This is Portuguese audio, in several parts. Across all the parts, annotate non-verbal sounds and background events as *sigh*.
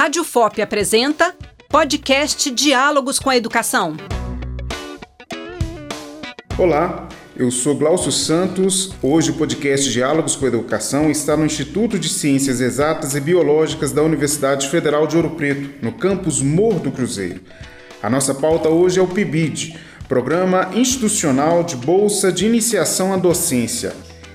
Rádio FOP apresenta podcast Diálogos com a Educação. Olá, eu sou Glaucio Santos. Hoje o podcast Diálogos com a Educação está no Instituto de Ciências Exatas e Biológicas da Universidade Federal de Ouro Preto, no campus Morro do Cruzeiro. A nossa pauta hoje é o PIBID, Programa Institucional de Bolsa de Iniciação à Docência.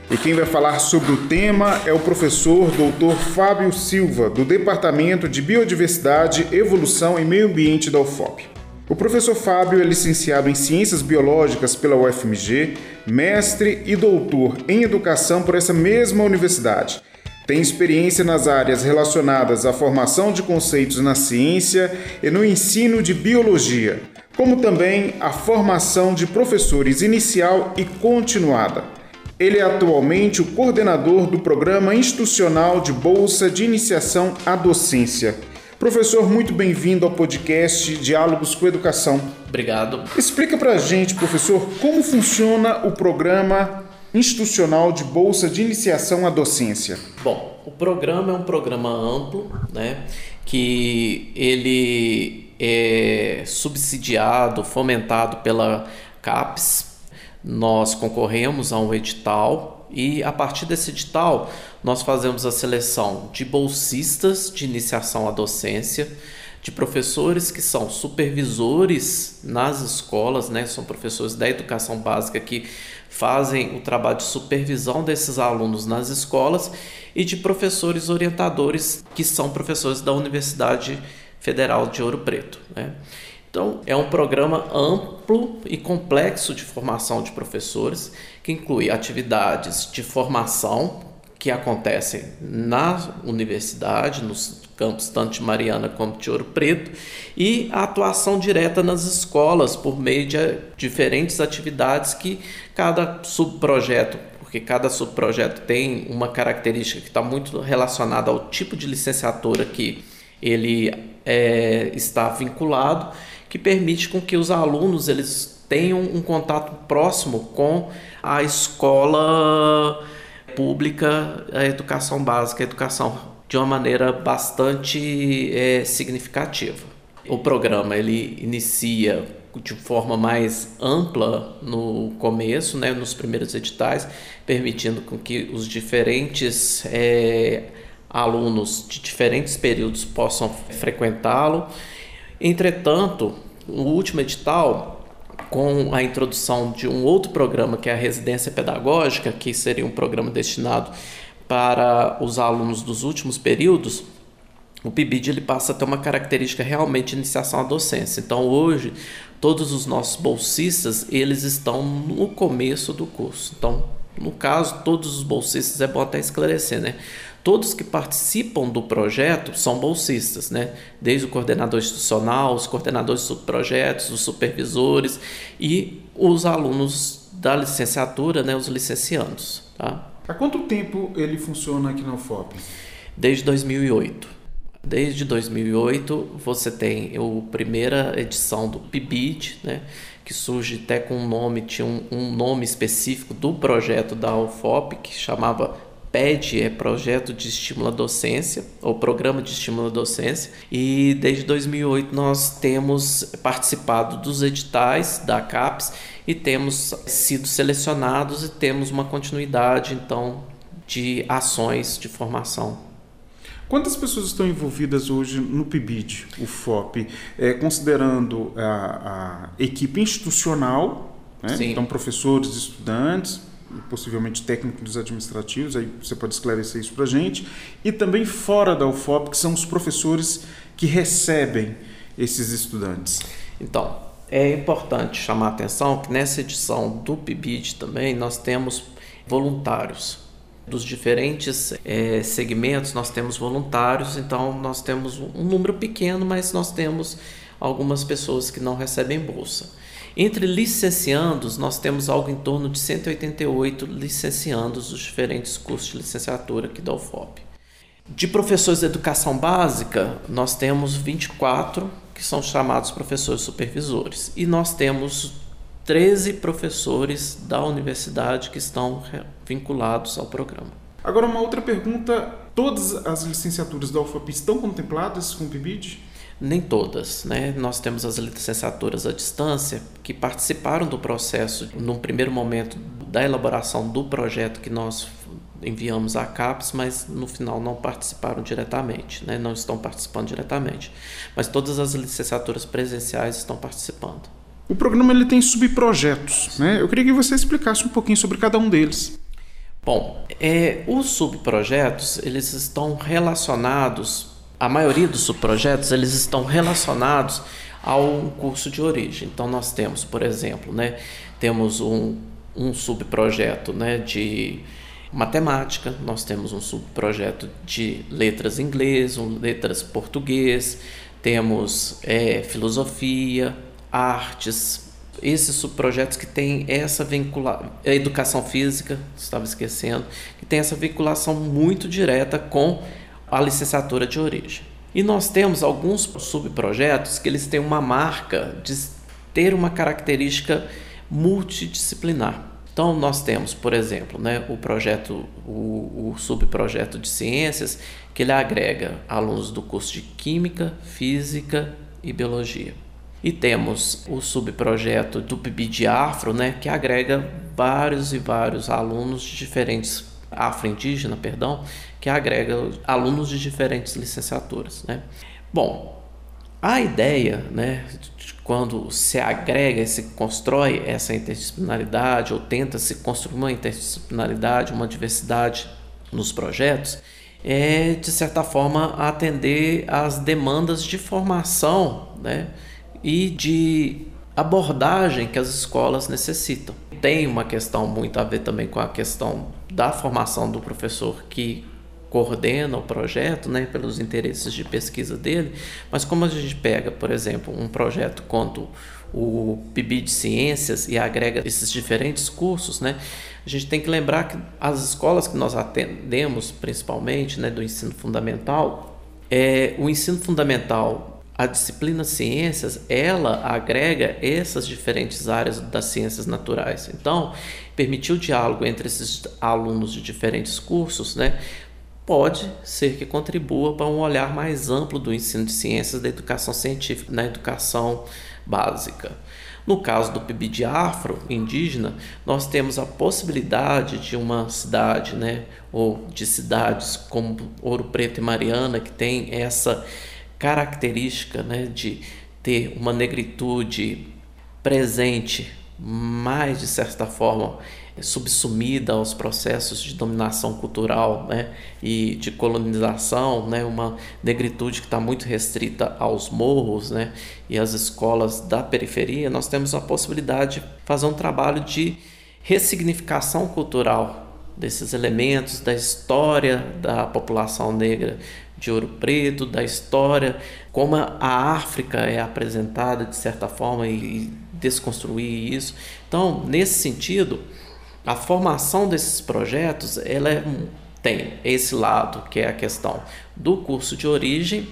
E quem vai falar sobre o tema é o professor Dr. Fábio Silva, do Departamento de Biodiversidade, Evolução e Meio Ambiente da UFOP. O professor Fábio é licenciado em Ciências Biológicas pela UFMG, mestre e doutor em Educação por essa mesma universidade. Tem experiência nas áreas relacionadas à formação de conceitos na ciência e no ensino de biologia, como também a formação de professores inicial e continuada. Ele é atualmente o coordenador do Programa Institucional de Bolsa de Iniciação à Docência. Professor, muito bem-vindo ao podcast Diálogos com Educação. Obrigado. Explica pra gente, professor, como funciona o Programa Institucional de Bolsa de Iniciação à Docência. Bom, o programa é um programa amplo, né, que ele é subsidiado, fomentado pela CAPES, nós concorremos a um edital e a partir desse edital nós fazemos a seleção de bolsistas de iniciação à docência, de professores que são supervisores nas escolas, né? São professores da educação básica que fazem o trabalho de supervisão desses alunos nas escolas e de professores orientadores que são professores da Universidade Federal de Ouro Preto, né? Então, é um programa amplo e complexo de formação de professores, que inclui atividades de formação que acontecem na universidade, nos campos tanto de Mariana como de Ouro Preto, e a atuação direta nas escolas por meio de diferentes atividades que cada subprojeto porque cada subprojeto tem uma característica que está muito relacionada ao tipo de licenciatura que ele é, está vinculado que permite com que os alunos eles tenham um contato próximo com a escola pública, a educação básica, a educação de uma maneira bastante é, significativa. O programa ele inicia de forma mais ampla no começo, né, nos primeiros editais, permitindo com que os diferentes é, alunos de diferentes períodos possam frequentá-lo. Entretanto, o último edital, com a introdução de um outro programa, que é a residência pedagógica, que seria um programa destinado para os alunos dos últimos períodos, o PIBID ele passa a ter uma característica realmente de iniciação à docência. Então, hoje, todos os nossos bolsistas, eles estão no começo do curso. Então, no caso, todos os bolsistas, é bom até esclarecer, né? Todos que participam do projeto são bolsistas, né? Desde o coordenador institucional, os coordenadores de subprojetos, os supervisores e os alunos da licenciatura, né? Os licenciandos, tá? Há quanto tempo ele funciona aqui na UFOP? Desde 2008. Desde 2008 você tem a primeira edição do PIBID, né? que surge até com um nome, tinha um, um nome específico do projeto da UFOP, que chamava PED é Projeto de Estímulo à Docência, ou Programa de Estímulo à Docência, e desde 2008 nós temos participado dos editais da CAPES e temos sido selecionados e temos uma continuidade, então, de ações de formação. Quantas pessoas estão envolvidas hoje no PIBID, o FOP, é, considerando a, a, equipe institucional, né? então professores, estudantes, possivelmente técnicos administrativos, aí você pode esclarecer isso para a gente, e também fora da UFOP, que são os professores que recebem esses estudantes. Então, é importante chamar a atenção que nessa edição do PIBID também nós temos voluntários. Dos diferentes é, segmentos nós temos voluntários, então nós temos um número pequeno, mas nós temos algumas pessoas que não recebem bolsa. Entre licenciandos, nós temos algo em torno de 188 licenciandos dos diferentes cursos de licenciatura aqui da UFOP. De professores de educação básica, nós temos 24 que são chamados professores supervisores e nós temos 13 professores da universidade que estão vinculados ao programa. Agora, uma outra pergunta Todas as licenciaturas da UFAP estão contempladas com o PIBID? Nem todas, né? Nós temos as licenciaturas à distância que participaram do processo num primeiro momento da elaboração do projeto que nós enviamos à CAPES, mas no final não participaram diretamente, né? não estão participando diretamente. Mas todas as licenciaturas presenciais estão participando. O programa ele tem subprojetos, né? Eu queria que você explicasse um pouquinho sobre cada um deles. Bom, é, os subprojetos eles estão relacionados a maioria dos subprojetos eles estão relacionados ao curso de origem. Então nós temos, por exemplo, né, temos um, um subprojeto né, de matemática, nós temos um subprojeto de letras inglês, um letras português, temos é, filosofia, artes, esses subprojetos que têm essa vinculação, educação física, estava esquecendo, que tem essa vinculação muito direta com a licenciatura de origem. E nós temos alguns subprojetos que eles têm uma marca de ter uma característica multidisciplinar. Então nós temos, por exemplo, né, o projeto, o, o subprojeto de ciências, que ele agrega alunos do curso de Química, Física e Biologia. E temos o subprojeto do PIB de Afro, né, que agrega vários e vários alunos de diferentes afro-indígena, perdão, que agrega alunos de diferentes licenciaturas. Né? Bom, a ideia, né, quando se agrega, se constrói essa interdisciplinaridade ou tenta se construir uma interdisciplinaridade, uma diversidade nos projetos, é de certa forma atender às demandas de formação, né, e de abordagem que as escolas necessitam. Tem uma questão muito a ver também com a questão da formação do professor que coordena o projeto, né, pelos interesses de pesquisa dele, mas como a gente pega, por exemplo, um projeto quanto o PIB de Ciências e agrega esses diferentes cursos, né, a gente tem que lembrar que as escolas que nós atendemos, principalmente, né, do ensino fundamental, é, o ensino fundamental a disciplina ciências ela agrega essas diferentes áreas das ciências naturais. Então, permitir o diálogo entre esses alunos de diferentes cursos, né, pode ser que contribua para um olhar mais amplo do ensino de ciências da educação científica na educação básica. No caso do PIB de afro indígena, nós temos a possibilidade de uma cidade, né, ou de cidades como Ouro Preto e Mariana, que tem essa característica né, de ter uma negritude presente, mais de certa forma subsumida aos processos de dominação cultural né, e de colonização, né, uma negritude que está muito restrita aos morros né, e às escolas da periferia, nós temos a possibilidade de fazer um trabalho de ressignificação cultural desses elementos da história da população negra de Ouro Preto, da história, como a África é apresentada de certa forma e desconstruir isso. Então, nesse sentido, a formação desses projetos ela é, tem esse lado que é a questão do curso de origem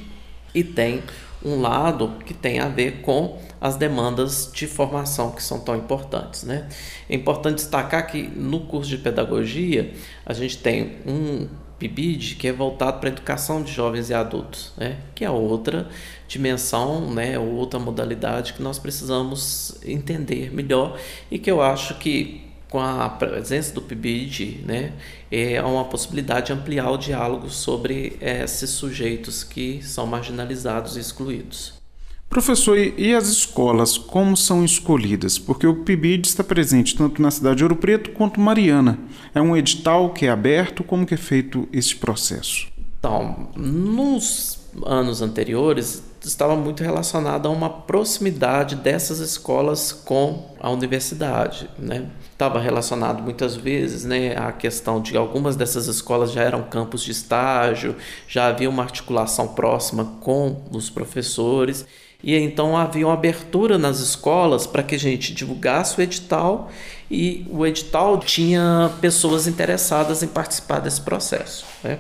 e tem um lado que tem a ver com as demandas de formação que são tão importantes. Né? É importante destacar que no curso de pedagogia a gente tem um PIBID que é voltado para a educação de jovens e adultos, né? que é outra dimensão, né? outra modalidade que nós precisamos entender melhor e que eu acho que com a presença do PIBID, né, é uma possibilidade de ampliar o diálogo sobre esses sujeitos que são marginalizados e excluídos. Professor, e as escolas, como são escolhidas? Porque o PIBID está presente tanto na cidade de Ouro Preto quanto Mariana. É um edital que é aberto? Como que é feito esse processo? Então, nos anos anteriores, estava muito relacionado a uma proximidade dessas escolas com a universidade, né? Estava relacionado muitas vezes, né, a questão de algumas dessas escolas já eram campos de estágio, já havia uma articulação próxima com os professores e então havia uma abertura nas escolas para que a gente divulgasse o edital e o edital tinha pessoas interessadas em participar desse processo. Né?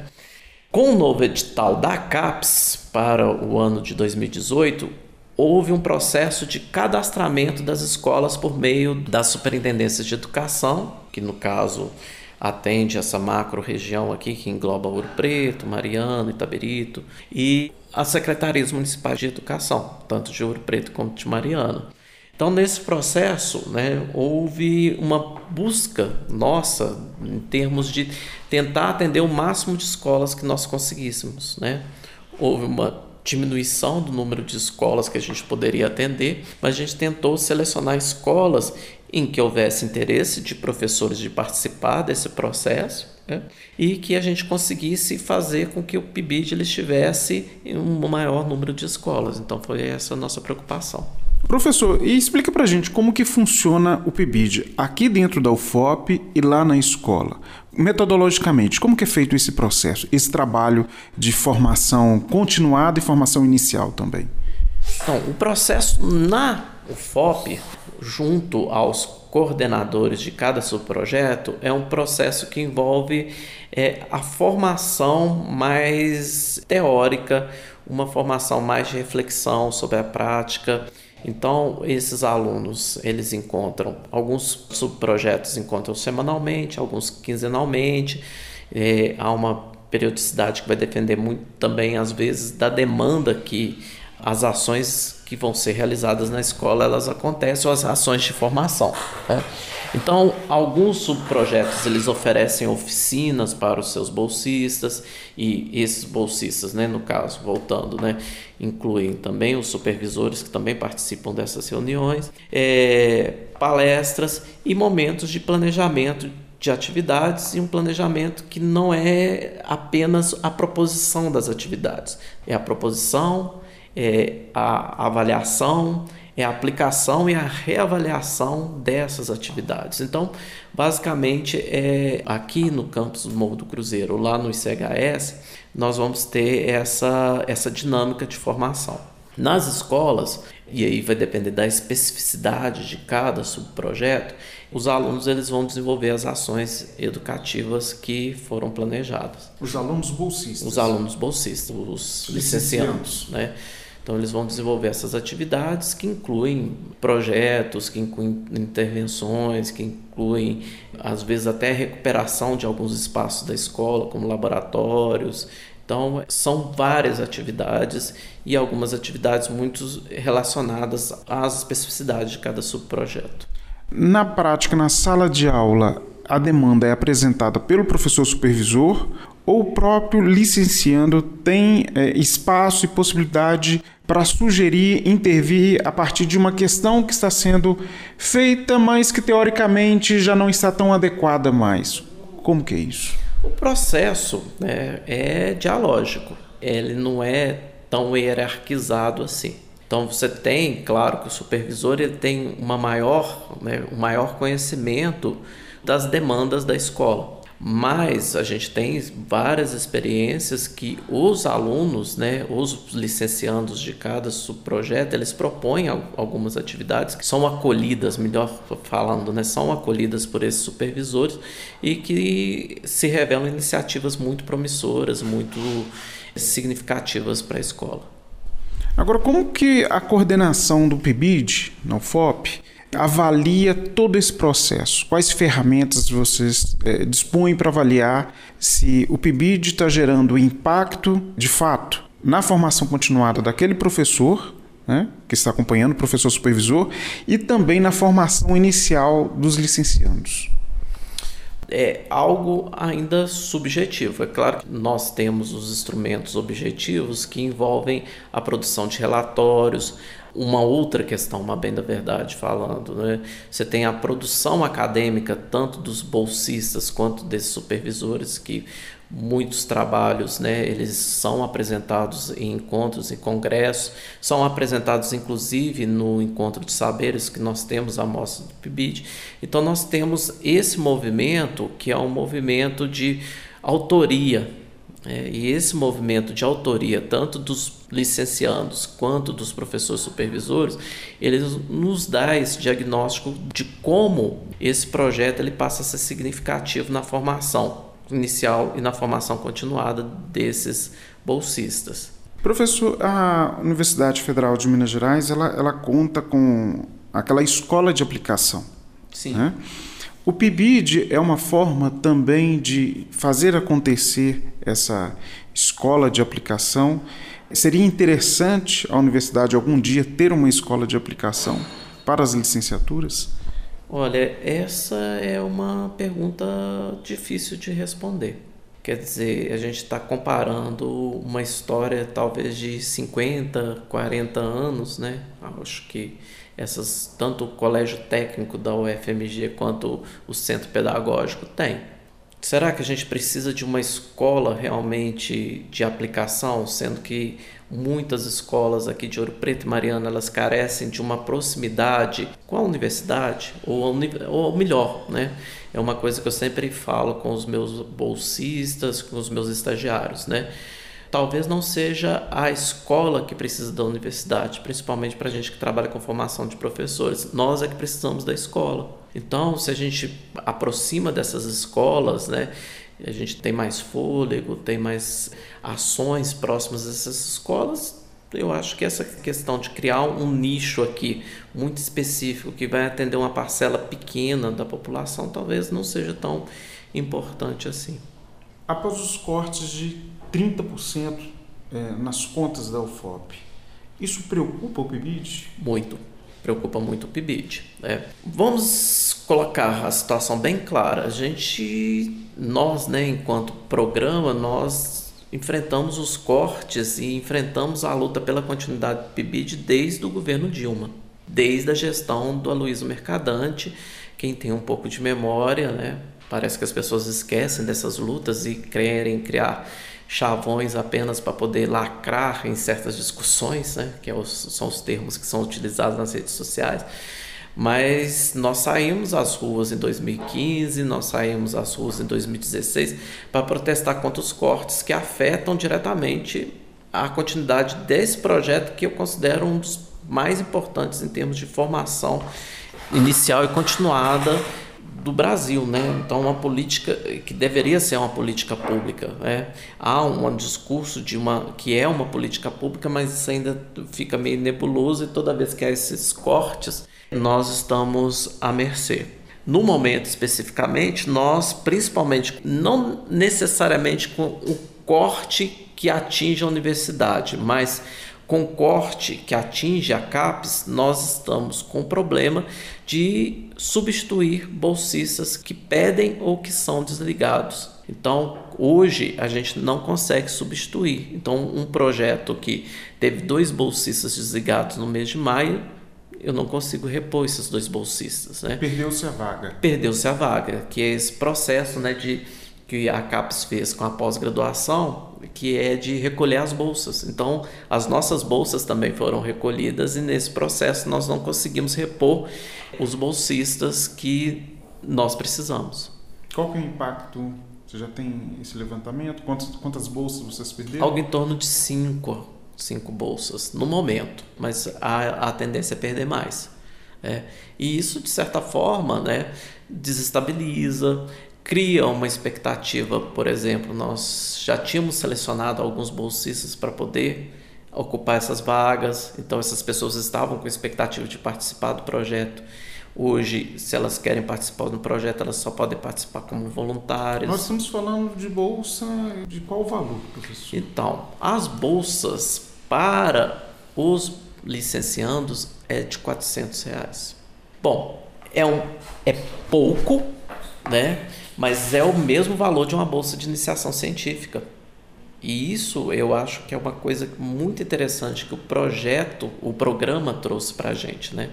Com o novo edital da CAPES para o ano de 2018, houve um processo de cadastramento das escolas por meio das superintendências de educação, que no caso atende essa macro região aqui que engloba Ouro Preto, Mariano, Itaberito e as secretarias municipais de educação, tanto de Ouro Preto quanto de Mariano. Então, nesse processo, né, houve uma busca nossa em termos de tentar atender o máximo de escolas que nós conseguíssemos. Né? Houve uma diminuição do número de escolas que a gente poderia atender, mas a gente tentou selecionar escolas em que houvesse interesse de professores de participar desse processo né? e que a gente conseguisse fazer com que o PIBID ele estivesse em um maior número de escolas. Então foi essa a nossa preocupação. Professor, e explica pra gente como que funciona o PIBID aqui dentro da UFOP e lá na escola. Metodologicamente, como que é feito esse processo, esse trabalho de formação continuada e formação inicial também? Então, o processo na UFOP, junto aos coordenadores de cada subprojeto, é um processo que envolve é, a formação mais teórica, uma formação mais de reflexão sobre a prática então, esses alunos, eles encontram, alguns subprojetos encontram semanalmente, alguns quinzenalmente, é, há uma periodicidade que vai depender muito também, às vezes, da demanda que as ações que vão ser realizadas na escola, elas acontecem, ou as ações de formação. Né? Então, alguns subprojetos eles oferecem oficinas para os seus bolsistas e esses bolsistas, né, no caso, voltando, né, incluem também os supervisores que também participam dessas reuniões, é, palestras e momentos de planejamento de atividades e um planejamento que não é apenas a proposição das atividades, é a proposição, é a avaliação, é a aplicação e a reavaliação dessas atividades. Então, basicamente, é, aqui no campus do Morro do Cruzeiro, lá no ICHS, nós vamos ter essa, essa dinâmica de formação. Nas escolas, e aí vai depender da especificidade de cada subprojeto, os alunos eles vão desenvolver as ações educativas que foram planejadas. Os alunos bolsistas. Os alunos bolsistas, os licenciados, né? Então, eles vão desenvolver essas atividades que incluem projetos, que incluem intervenções, que incluem, às vezes, até recuperação de alguns espaços da escola, como laboratórios. Então, são várias atividades e algumas atividades muito relacionadas às especificidades de cada subprojeto. Na prática, na sala de aula, a demanda é apresentada pelo professor supervisor ou o próprio licenciando tem é, espaço e possibilidade para sugerir, intervir a partir de uma questão que está sendo feita, mas que teoricamente já não está tão adequada mais. Como que é isso? O processo né, é dialógico, ele não é tão hierarquizado assim. Então você tem, claro, que o supervisor ele tem uma maior, né, um maior conhecimento das demandas da escola. Mas a gente tem várias experiências que os alunos, né, os licenciandos de cada subprojeto, eles propõem algumas atividades que são acolhidas, melhor falando, né, são acolhidas por esses supervisores e que se revelam iniciativas muito promissoras, muito significativas para a escola. Agora, como que a coordenação do PIBID, no FOP, avalia todo esse processo? Quais ferramentas vocês é, dispõem para avaliar se o PIBID está gerando impacto de fato na formação continuada daquele professor, né, que está acompanhando o professor supervisor, e também na formação inicial dos licenciados? é algo ainda subjetivo. É claro que nós temos os instrumentos objetivos que envolvem a produção de relatórios, uma outra questão, uma bem da verdade falando, né? Você tem a produção acadêmica tanto dos bolsistas quanto desses supervisores que muitos trabalhos, né, eles são apresentados em encontros e congressos, são apresentados inclusive no encontro de saberes que nós temos a mostra do PIBID. Então nós temos esse movimento que é um movimento de autoria, é, e esse movimento de autoria, tanto dos licenciados quanto dos professores supervisores, ele nos dá esse diagnóstico de como esse projeto ele passa a ser significativo na formação inicial e na formação continuada desses bolsistas. Professor, a Universidade Federal de Minas Gerais ela, ela conta com aquela escola de aplicação. Sim. Né? O PIBID é uma forma também de fazer acontecer essa escola de aplicação. Seria interessante a universidade algum dia ter uma escola de aplicação para as licenciaturas? Olha, essa é uma pergunta difícil de responder. Quer dizer, a gente está comparando uma história talvez de 50, 40 anos, né? Acho que essas tanto o colégio técnico da UFMG quanto o centro pedagógico tem. Será que a gente precisa de uma escola realmente de aplicação, sendo que muitas escolas aqui de Ouro Preto e Mariana elas carecem de uma proximidade com a universidade ou, ou melhor, né? É uma coisa que eu sempre falo com os meus bolsistas, com os meus estagiários, né? Talvez não seja a escola que precisa da universidade, principalmente para a gente que trabalha com formação de professores. Nós é que precisamos da escola. Então, se a gente aproxima dessas escolas, né, a gente tem mais fôlego, tem mais ações próximas dessas escolas, eu acho que essa questão de criar um nicho aqui muito específico que vai atender uma parcela pequena da população talvez não seja tão importante assim. Após os cortes de 30% é, nas contas da UFOP. Isso preocupa o PIBID? Muito, preocupa muito o PIBID. Né? Vamos colocar a situação bem clara. A gente, nós, né, enquanto programa, nós enfrentamos os cortes e enfrentamos a luta pela continuidade do PIBID desde o governo Dilma, desde a gestão do Aloysio Mercadante. Quem tem um pouco de memória, né, parece que as pessoas esquecem dessas lutas e querem criar chavões apenas para poder lacrar em certas discussões, né, que é são os termos que são utilizados nas redes sociais. Mas nós saímos às ruas em 2015, nós saímos às ruas em 2016 para protestar contra os cortes que afetam diretamente a continuidade desse projeto que eu considero um dos mais importantes em termos de formação inicial e continuada do Brasil, né? Então uma política que deveria ser uma política pública, né? Há um discurso de uma que é uma política pública, mas isso ainda fica meio nebuloso e toda vez que há esses cortes, nós estamos à mercê. No momento especificamente, nós principalmente não necessariamente com o corte que atinge a universidade, mas com corte que atinge a CAPES, nós estamos com problema de substituir bolsistas que pedem ou que são desligados. Então, hoje a gente não consegue substituir. Então, um projeto que teve dois bolsistas desligados no mês de maio, eu não consigo repor esses dois bolsistas. Né? Perdeu-se a vaga. Perdeu-se a vaga, que é esse processo né, de que a CAPES fez com a pós-graduação, que é de recolher as bolsas. Então, as nossas bolsas também foram recolhidas e nesse processo nós não conseguimos repor os bolsistas que nós precisamos. Qual que é o impacto? Você já tem esse levantamento? Quantas, quantas bolsas vocês perderam? Algo em torno de cinco, cinco bolsas no momento, mas a, a tendência é perder mais. É. E isso, de certa forma, né, desestabiliza, cria uma expectativa, por exemplo, nós já tínhamos selecionado alguns bolsistas para poder ocupar essas vagas, então essas pessoas estavam com expectativa de participar do projeto. Hoje, se elas querem participar do projeto, elas só podem participar como voluntárias. Nós estamos falando de bolsa de qual valor, professor? Então, as bolsas para os licenciandos é de 400 reais. Bom, é, um, é pouco, né? Mas é o mesmo valor de uma bolsa de iniciação científica. E isso eu acho que é uma coisa muito interessante que o projeto, o programa trouxe para a gente. Né?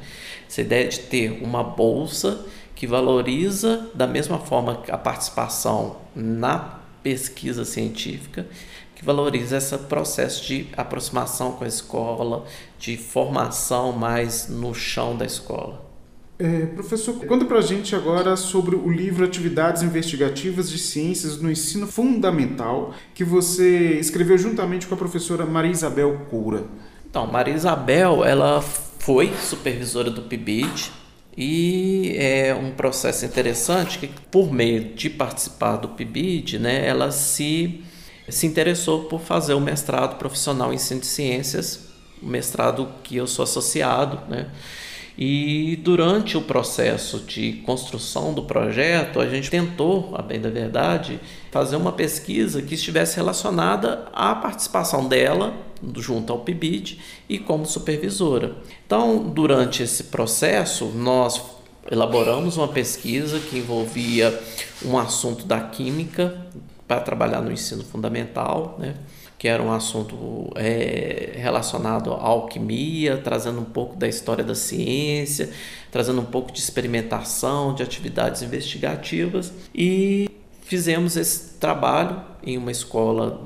Essa ideia de ter uma bolsa que valoriza da mesma forma a participação na pesquisa científica, que valoriza esse processo de aproximação com a escola, de formação mais no chão da escola. É, professor, conta pra gente agora sobre o livro Atividades Investigativas de Ciências no Ensino Fundamental, que você escreveu juntamente com a professora Maria Isabel Coura. Então, Maria Isabel, ela foi supervisora do PIBID e é um processo interessante que, por meio de participar do PIBID, né, ela se, se interessou por fazer o mestrado profissional em ciências, o mestrado que eu sou associado, né, E durante o processo de construção do projeto, a gente tentou, a bem da verdade, fazer uma pesquisa que estivesse relacionada à participação dela junto ao PIBID e como supervisora. Então, durante esse processo, nós elaboramos uma pesquisa que envolvia um assunto da química para trabalhar no ensino fundamental, né? Que era um assunto é, relacionado à alquimia, trazendo um pouco da história da ciência, trazendo um pouco de experimentação, de atividades investigativas e fizemos esse trabalho em uma escola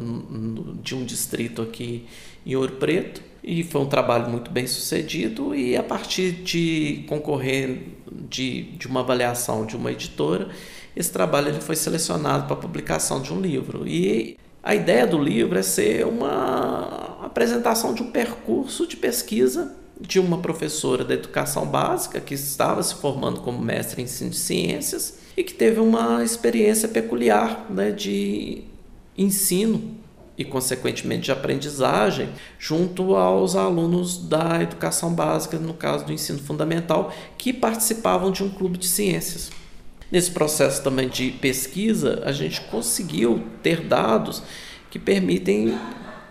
de um distrito aqui em Ouro Preto e foi um trabalho muito bem sucedido e a partir de concorrer de, de uma avaliação de uma editora esse trabalho ele foi selecionado para publicação de um livro. E a ideia do livro é ser uma apresentação de um percurso de pesquisa de uma professora da educação básica que estava se formando como mestre em ensino de ciências e que teve uma experiência peculiar né, de ensino e, consequentemente, de aprendizagem junto aos alunos da educação básica, no caso do ensino fundamental, que participavam de um clube de ciências. Nesse processo também de pesquisa, a gente conseguiu ter dados que permitem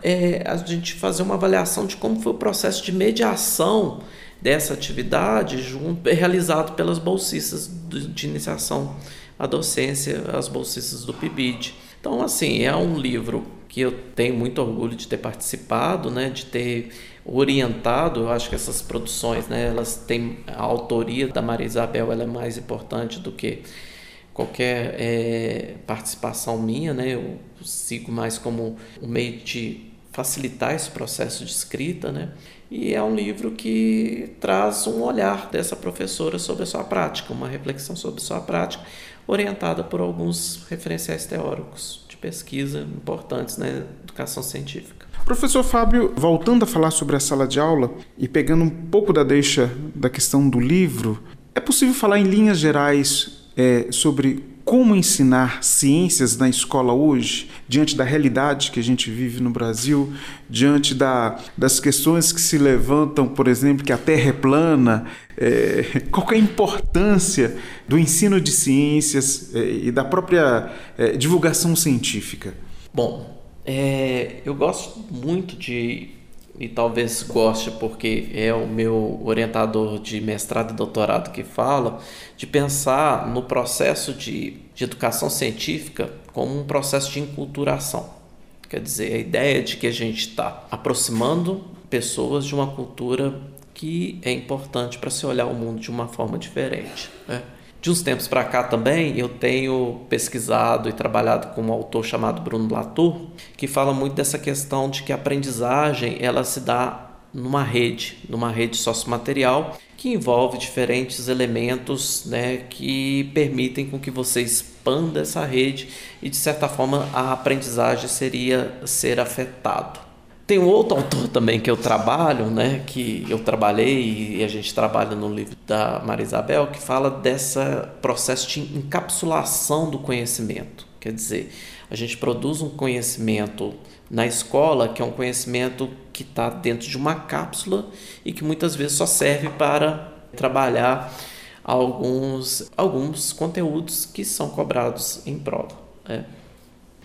é, a gente fazer uma avaliação de como foi o processo de mediação dessa atividade junto, realizado pelas bolsistas de iniciação à docência, as bolsistas do PIBID. Então, assim, é um livro que eu tenho muito orgulho de ter participado, né, de ter orientado, eu acho que essas produções, né, elas têm a autoria da Maria Isabel, ela é mais importante do que qualquer é, participação minha, né, eu sigo mais como um meio de facilitar esse processo de escrita, né, e é um livro que traz um olhar dessa professora sobre a sua prática, uma reflexão sobre a sua prática, orientada por alguns referenciais teóricos de pesquisa importantes na educação científica. Professor Fábio, voltando a falar sobre a sala de aula e pegando um pouco da deixa da questão do livro, é possível falar em linhas gerais é, sobre como ensinar ciências na escola hoje, diante da realidade que a gente vive no Brasil, diante da, das questões que se levantam, por exemplo, que a Terra é plana, é, *laughs* qual é a importância do ensino de ciências é, e da própria é, divulgação científica? Bom, é, eu gosto muito de, e talvez goste porque é o meu orientador de mestrado e doutorado que fala, de pensar no processo de, de educação científica como um processo de enculturação. Quer dizer, a ideia de que a gente está aproximando pessoas de uma cultura que é importante para se olhar o mundo de uma forma diferente. Né? De uns tempos para cá também, eu tenho pesquisado e trabalhado com um autor chamado Bruno Latour, que fala muito dessa questão de que a aprendizagem ela se dá numa rede, numa rede sociomaterial que envolve diferentes elementos né, que permitem com que você expanda essa rede e de certa forma a aprendizagem seria ser afetado. Tem um outro autor também que eu trabalho, né, que eu trabalhei e a gente trabalha no livro da Maria Isabel, que fala dessa processo de encapsulação do conhecimento. Quer dizer, a gente produz um conhecimento na escola que é um conhecimento que está dentro de uma cápsula e que muitas vezes só serve para trabalhar alguns, alguns conteúdos que são cobrados em prova. Né?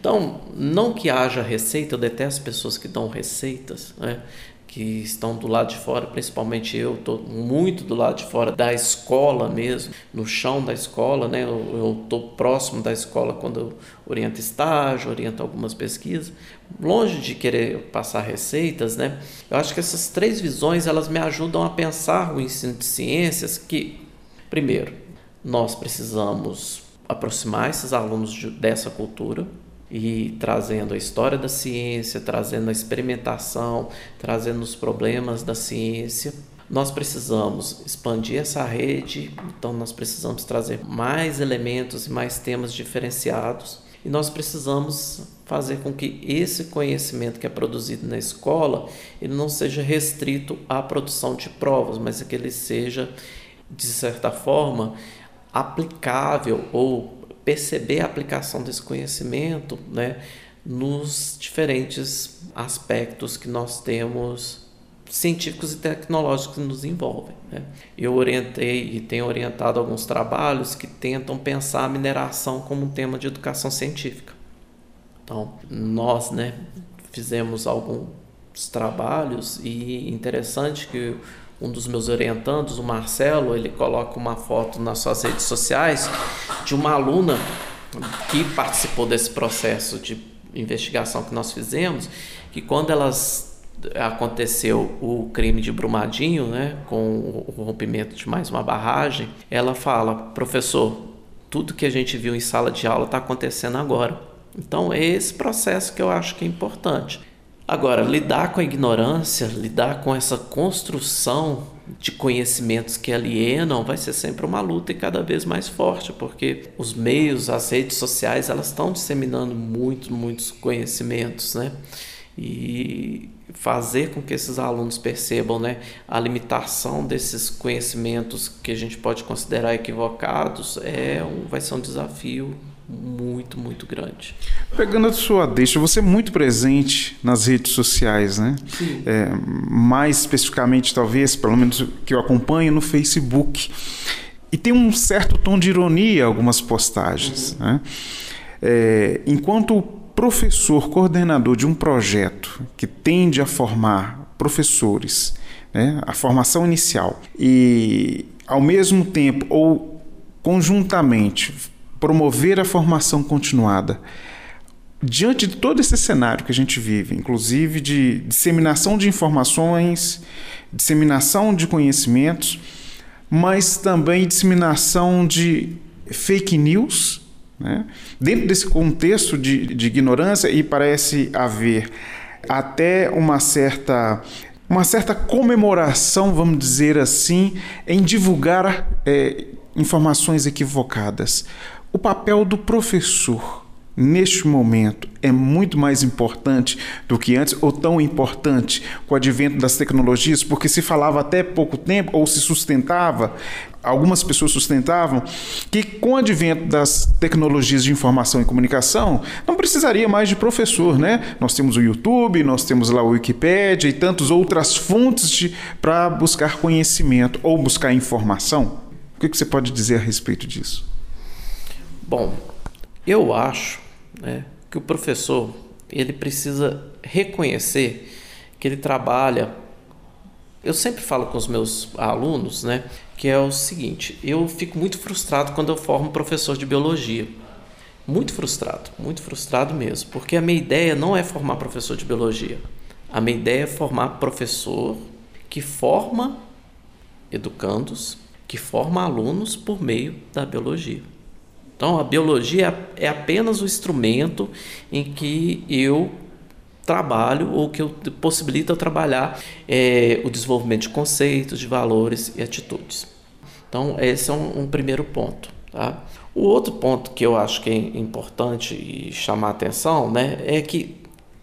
Então, não que haja receita, eu detesto pessoas que dão receitas, né? que estão do lado de fora, principalmente eu, estou muito do lado de fora da escola mesmo, no chão da escola, né? eu estou próximo da escola quando eu oriento estágio, oriento algumas pesquisas, longe de querer passar receitas, né? eu acho que essas três visões elas me ajudam a pensar o ensino de ciências que, primeiro, nós precisamos aproximar esses alunos de, dessa cultura, e trazendo a história da ciência, trazendo a experimentação, trazendo os problemas da ciência. Nós precisamos expandir essa rede, então nós precisamos trazer mais elementos e mais temas diferenciados. E nós precisamos fazer com que esse conhecimento que é produzido na escola ele não seja restrito à produção de provas, mas que ele seja, de certa forma, aplicável ou perceber a aplicação desse conhecimento né, nos diferentes aspectos que nós temos científicos e tecnológicos que nos envolvem. Né? Eu orientei e tenho orientado alguns trabalhos que tentam pensar a mineração como um tema de educação científica. Então, nós né, fizemos alguns trabalhos e interessante que um dos meus orientandos, o Marcelo, ele coloca uma foto nas suas redes sociais de uma aluna que participou desse processo de investigação que nós fizemos, que quando elas aconteceu o crime de Brumadinho, né, com o rompimento de mais uma barragem, ela fala, professor, tudo que a gente viu em sala de aula está acontecendo agora. Então é esse processo que eu acho que é importante. Agora, lidar com a ignorância, lidar com essa construção de conhecimentos que alienam vai ser sempre uma luta e cada vez mais forte, porque os meios, as redes sociais, elas estão disseminando muito, muitos conhecimentos, né? E fazer com que esses alunos percebam né, a limitação desses conhecimentos que a gente pode considerar equivocados é um, vai ser um desafio muito, muito grande. Pegando a sua deixa, você é muito presente nas redes sociais, né? Sim. É, mais especificamente, talvez, pelo menos que eu acompanho, no Facebook. E tem um certo tom de ironia algumas postagens. Uhum. Né? É, enquanto professor coordenador de um projeto que tende a formar professores, né? a formação inicial, e ao mesmo tempo ou conjuntamente promover a formação continuada. Diante de todo esse cenário que a gente vive, inclusive de disseminação de informações, disseminação de conhecimentos, mas também disseminação de fake news, né? dentro desse contexto de, de ignorância, e parece haver até uma certa uma certa comemoração, vamos dizer assim, em divulgar é, informações equivocadas. O papel do professor neste momento é muito mais importante do que antes, ou tão importante com o advento das tecnologias, porque se falava até pouco tempo, ou se sustentava, algumas pessoas sustentavam, que com o advento das tecnologias de informação e comunicação, não precisaria mais de professor, né? Nós temos o YouTube, nós temos lá o Wikipedia e tantas outras fontes para buscar conhecimento ou buscar informação. O que, que você pode dizer a respeito disso? Bom, eu acho né, que o professor ele precisa reconhecer que ele trabalha. Eu sempre falo com os meus alunos, né, que é o seguinte: eu fico muito frustrado quando eu formo professor de biologia. Muito frustrado, muito frustrado mesmo, porque a minha ideia não é formar professor de biologia. A minha ideia é formar professor que forma educandos, que forma alunos por meio da biologia. Então, a biologia é apenas o instrumento em que eu trabalho ou que eu possibilita trabalhar é, o desenvolvimento de conceitos, de valores e atitudes. Então, esse é um, um primeiro ponto. Tá? O outro ponto que eu acho que é importante chamar a atenção né, é que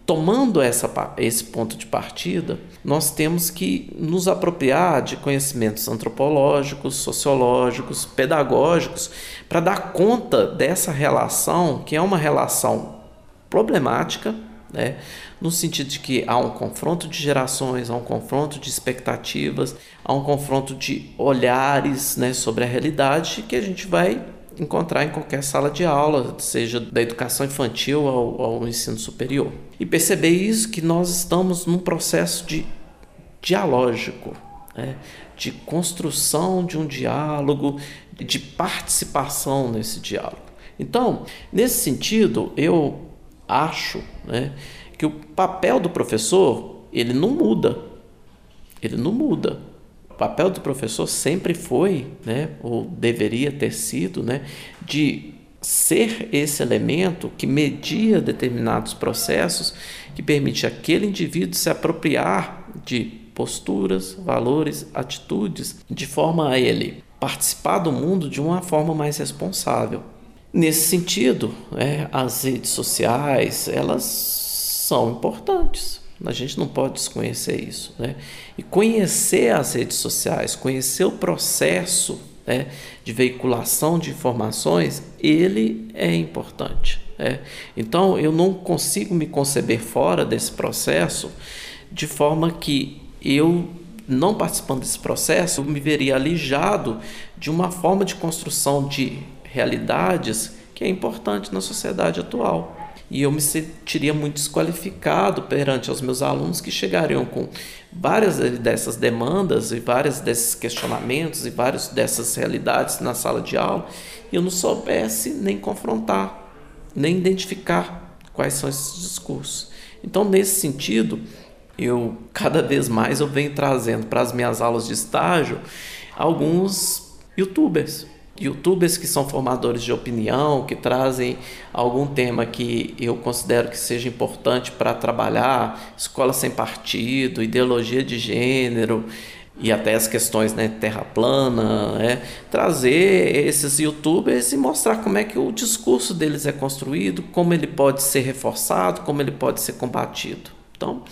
Tomando essa, esse ponto de partida, nós temos que nos apropriar de conhecimentos antropológicos, sociológicos, pedagógicos, para dar conta dessa relação, que é uma relação problemática, né? no sentido de que há um confronto de gerações, há um confronto de expectativas, há um confronto de olhares né, sobre a realidade que a gente vai encontrar em qualquer sala de aula, seja da educação infantil ao, ao ensino superior. E perceber isso que nós estamos num processo de dialógico, né? de construção de um diálogo, de participação nesse diálogo. Então, nesse sentido, eu acho né, que o papel do professor ele não muda, ele não muda. Papel do professor sempre foi, né, ou deveria ter sido, né, de ser esse elemento que media determinados processos que permite aquele indivíduo se apropriar de posturas, valores, atitudes, de forma a ele participar do mundo de uma forma mais responsável. Nesse sentido, né, as redes sociais elas são importantes. A gente não pode desconhecer isso. Né? E conhecer as redes sociais, conhecer o processo né, de veiculação de informações, ele é importante. Né? Então, eu não consigo me conceber fora desse processo de forma que eu não participando desse processo, eu me veria alijado de uma forma de construção de realidades que é importante na sociedade atual. E eu me sentiria muito desqualificado perante os meus alunos que chegariam com várias dessas demandas e vários desses questionamentos e várias dessas realidades na sala de aula e eu não soubesse nem confrontar, nem identificar quais são esses discursos. Então, nesse sentido, eu cada vez mais eu venho trazendo para as minhas aulas de estágio alguns youtubers youtubers que são formadores de opinião, que trazem algum tema que eu considero que seja importante para trabalhar, escola sem partido, ideologia de gênero e até as questões né, terra plana, né, trazer esses youtubers e mostrar como é que o discurso deles é construído, como ele pode ser reforçado, como ele pode ser combatido. Então,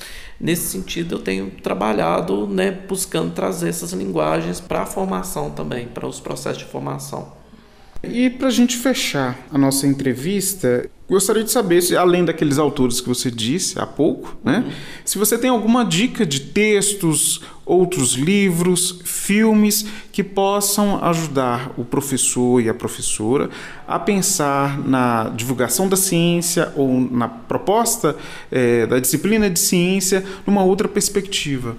nesse sentido, eu tenho trabalhado né, buscando trazer essas linguagens para a formação também, para os processos de formação. E para a gente fechar a nossa entrevista, Gostaria de saber, se, além daqueles autores que você disse há pouco, né, se você tem alguma dica de textos, outros livros, filmes que possam ajudar o professor e a professora a pensar na divulgação da ciência ou na proposta é, da disciplina de ciência numa outra perspectiva.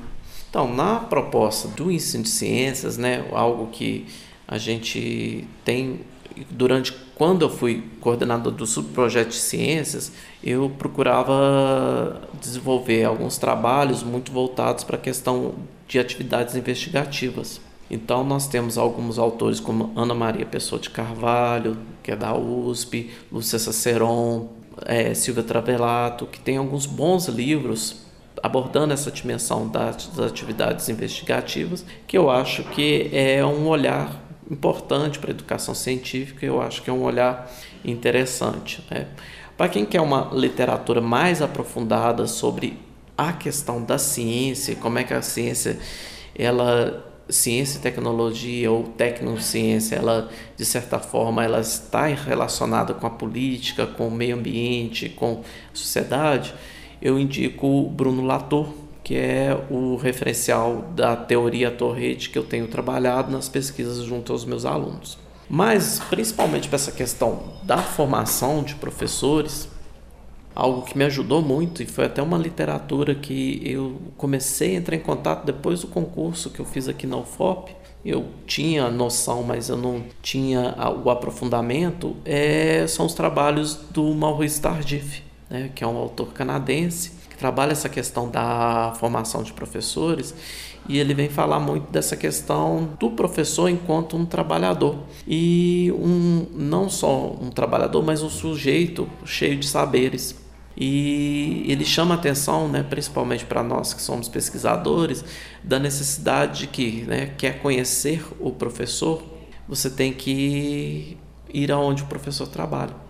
Então, na proposta do ensino de ciências, né, algo que a gente tem durante quando eu fui coordenador do subprojeto de ciências, eu procurava desenvolver alguns trabalhos muito voltados para a questão de atividades investigativas. Então nós temos alguns autores como Ana Maria Pessoa de Carvalho, que é da USP, Lúcia Saceron, é, Silvia Travelato, que tem alguns bons livros abordando essa dimensão das atividades investigativas, que eu acho que é um olhar importante para a educação científica, eu acho que é um olhar interessante. Né? Para quem quer uma literatura mais aprofundada sobre a questão da ciência, como é que a ciência, ela ciência e tecnologia ou tecnociência, ela de certa forma ela está relacionada com a política, com o meio ambiente, com a sociedade, eu indico o Bruno Latour, que é o referencial da teoria Torrete que eu tenho trabalhado nas pesquisas junto aos meus alunos. Mas, principalmente para essa questão da formação de professores, algo que me ajudou muito e foi até uma literatura que eu comecei a entrar em contato depois do concurso que eu fiz aqui na UFOP. Eu tinha noção, mas eu não tinha o aprofundamento. É, são os trabalhos do Maurice Tardif, né, que é um autor canadense que trabalha essa questão da formação de professores e ele vem falar muito dessa questão do professor enquanto um trabalhador e um não só um trabalhador, mas um sujeito cheio de saberes. E ele chama atenção, né, principalmente para nós que somos pesquisadores, da necessidade de que, né, quer conhecer o professor, você tem que ir aonde o professor trabalha.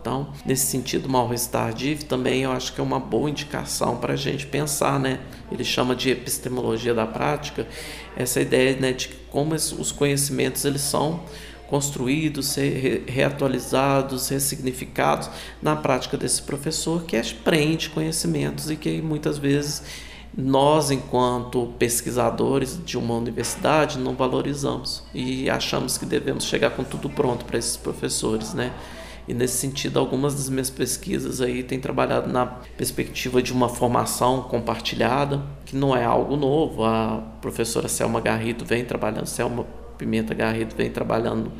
Então, nesse sentido, Maurice Tardif também eu acho que é uma boa indicação para a gente pensar, né? Ele chama de epistemologia da prática, essa ideia né, de como os conhecimentos eles são construídos, reatualizados, ressignificados na prática desse professor que aprende conhecimentos e que muitas vezes nós, enquanto pesquisadores de uma universidade, não valorizamos e achamos que devemos chegar com tudo pronto para esses professores, né? E nesse sentido, algumas das minhas pesquisas aí têm trabalhado na perspectiva de uma formação compartilhada, que não é algo novo. A professora Selma Garrido vem trabalhando, Selma Pimenta Garrido vem trabalhando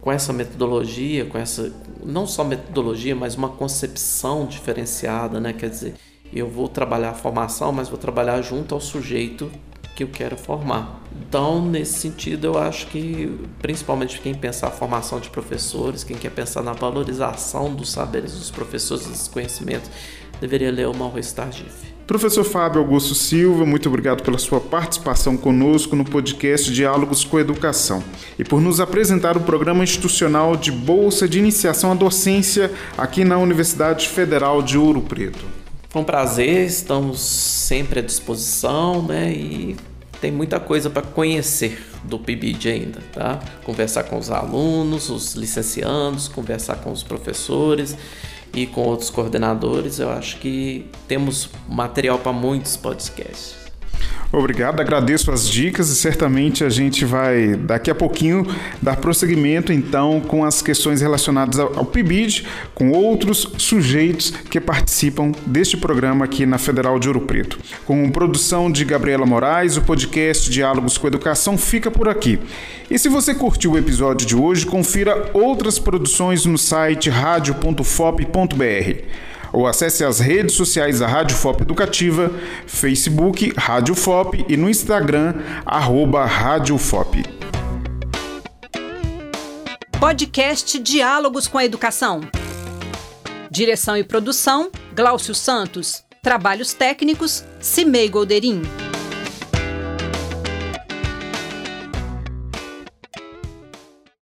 com essa metodologia, com essa não só metodologia, mas uma concepção diferenciada, né? Quer dizer, eu vou trabalhar a formação, mas vou trabalhar junto ao sujeito que eu quero formar. Então, nesse sentido, eu acho que, principalmente quem pensa a formação de professores, quem quer pensar na valorização dos saberes dos professores, dos conhecimentos, deveria ler o Maurice Tardif. Professor Fábio Augusto Silva, muito obrigado pela sua participação conosco no podcast Diálogos com Educação e por nos apresentar o programa institucional de Bolsa de Iniciação à Docência aqui na Universidade Federal de Ouro Preto. Foi um prazer, estamos sempre à disposição, né? E tem muita coisa para conhecer do PIBID ainda, tá? Conversar com os alunos, os licenciados, conversar com os professores e com outros coordenadores. Eu acho que temos material para muitos podcasts. Obrigado, agradeço as dicas e certamente a gente vai daqui a pouquinho dar prosseguimento então com as questões relacionadas ao PIBID, com outros sujeitos que participam deste programa aqui na Federal de Ouro Preto. Com produção de Gabriela Moraes, o podcast Diálogos com Educação fica por aqui. E se você curtiu o episódio de hoje, confira outras produções no site radio.fop.br ou acesse as redes sociais da Rádio FOP Educativa, Facebook Rádio FOP e no Instagram arroba Rádio FOP. Podcast Diálogos com a Educação. Direção e produção, Glaucio Santos. Trabalhos técnicos, Cimei Golderim.